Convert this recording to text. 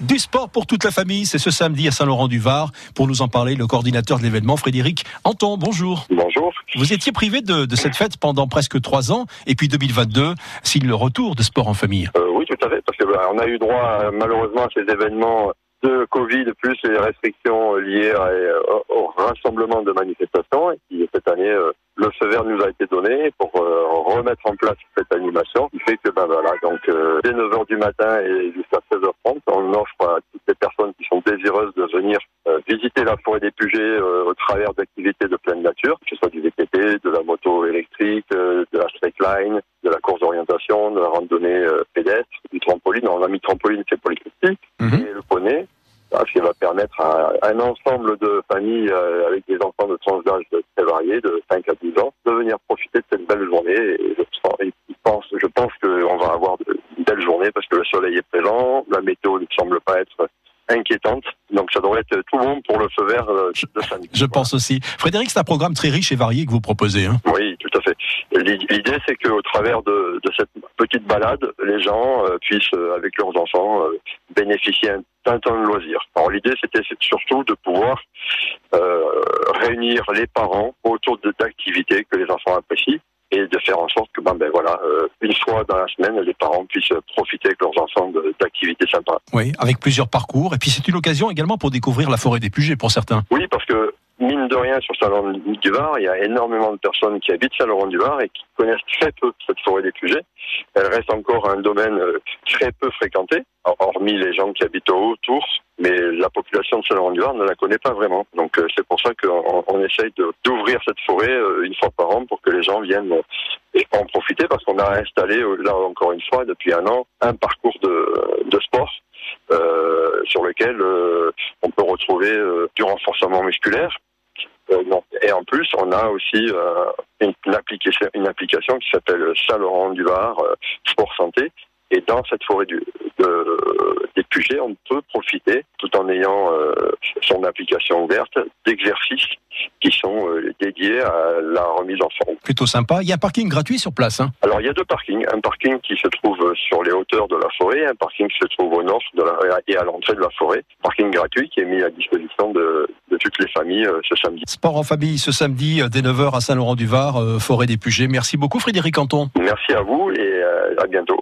Du sport pour toute la famille, c'est ce samedi à Saint-Laurent-du-Var. Pour nous en parler, le coordinateur de l'événement, Frédéric Anton. Bonjour. Bonjour. Vous étiez privé de, de, cette fête pendant presque trois ans, et puis 2022 signe le retour de sport en famille. Euh, oui, tout à fait, parce que bah, on a eu droit malheureusement à ces événements de Covid, plus les restrictions liées à, euh, au rassemblement de manifestations. Et puis cette année, euh, le feu vert nous a été donné pour euh, remettre en place cette animation, qui fait que ben voilà, donc dès 9h du matin et jusqu'à 16h30, on offre à toutes les personnes qui sont désireuses de venir visiter la forêt des Pugets au travers d'activités de pleine nature, que ce soit du VTT, de la moto électrique, de la slackline, de la course d'orientation, de la randonnée pédestre, du trampoline. On a mis trampoline, c'est polycystique, mm et le poney ce qui va permettre à un ensemble de familles euh, avec des enfants de tranche d'âge très variés, de 5 à 10 ans, de venir profiter de cette belle journée. Et je pense, je pense qu'on va avoir de belles journées parce que le soleil est présent, la météo ne semble pas être inquiétante. Donc ça devrait être tout bon pour le feu vert euh, de samedi. Je pense aussi. Frédéric, c'est un programme très riche et varié que vous proposez. Hein oui, tout à fait. L'idée, c'est qu'au travers de, de, cette petite balade, les gens euh, puissent, avec leurs enfants, bénéficier un un temps de loisirs. Alors l'idée c'était surtout de pouvoir euh, réunir les parents autour d'activités que les enfants apprécient et de faire en sorte que ben, ben voilà euh, une fois dans la semaine les parents puissent profiter avec leurs enfants d'activités sympas. Oui, avec plusieurs parcours et puis c'est une occasion également pour découvrir la forêt des Pugets pour certains. Oui, parce que de rien, sur Saint-Laurent-du-Var, il y a énormément de personnes qui habitent Saint-Laurent-du-Var et qui connaissent très peu cette forêt des Pugets. Elle reste encore un domaine euh, très peu fréquenté, hormis les gens qui habitent autour, mais la population de Saint-Laurent-du-Var ne la connaît pas vraiment. Donc euh, c'est pour ça qu'on on essaye d'ouvrir cette forêt euh, une fois par an pour que les gens viennent en profiter, parce qu'on a installé, là encore une fois, depuis un an, un parcours de, de sport sur lequel on peut retrouver du renforcement musculaire, et en plus, on a aussi euh, une, application, une application qui s'appelle Saint-Laurent du Var Sport Santé. Et dans cette forêt du, de, Pugets, on peut profiter, tout en ayant son application ouverte, d'exercices qui sont dédiés à la remise en forme. Plutôt sympa. Il y a un parking gratuit sur place. Hein Alors il y a deux parkings. Un parking qui se trouve sur les hauteurs de la forêt, un parking qui se trouve au nord de la, et à l'entrée de la forêt. Parking gratuit qui est mis à disposition de, de toutes les familles euh, ce samedi. Sport en famille ce samedi euh, dès 9h à Saint-Laurent-du-Var, euh, forêt des Pugets. Merci beaucoup Frédéric Canton. Merci à vous et à bientôt.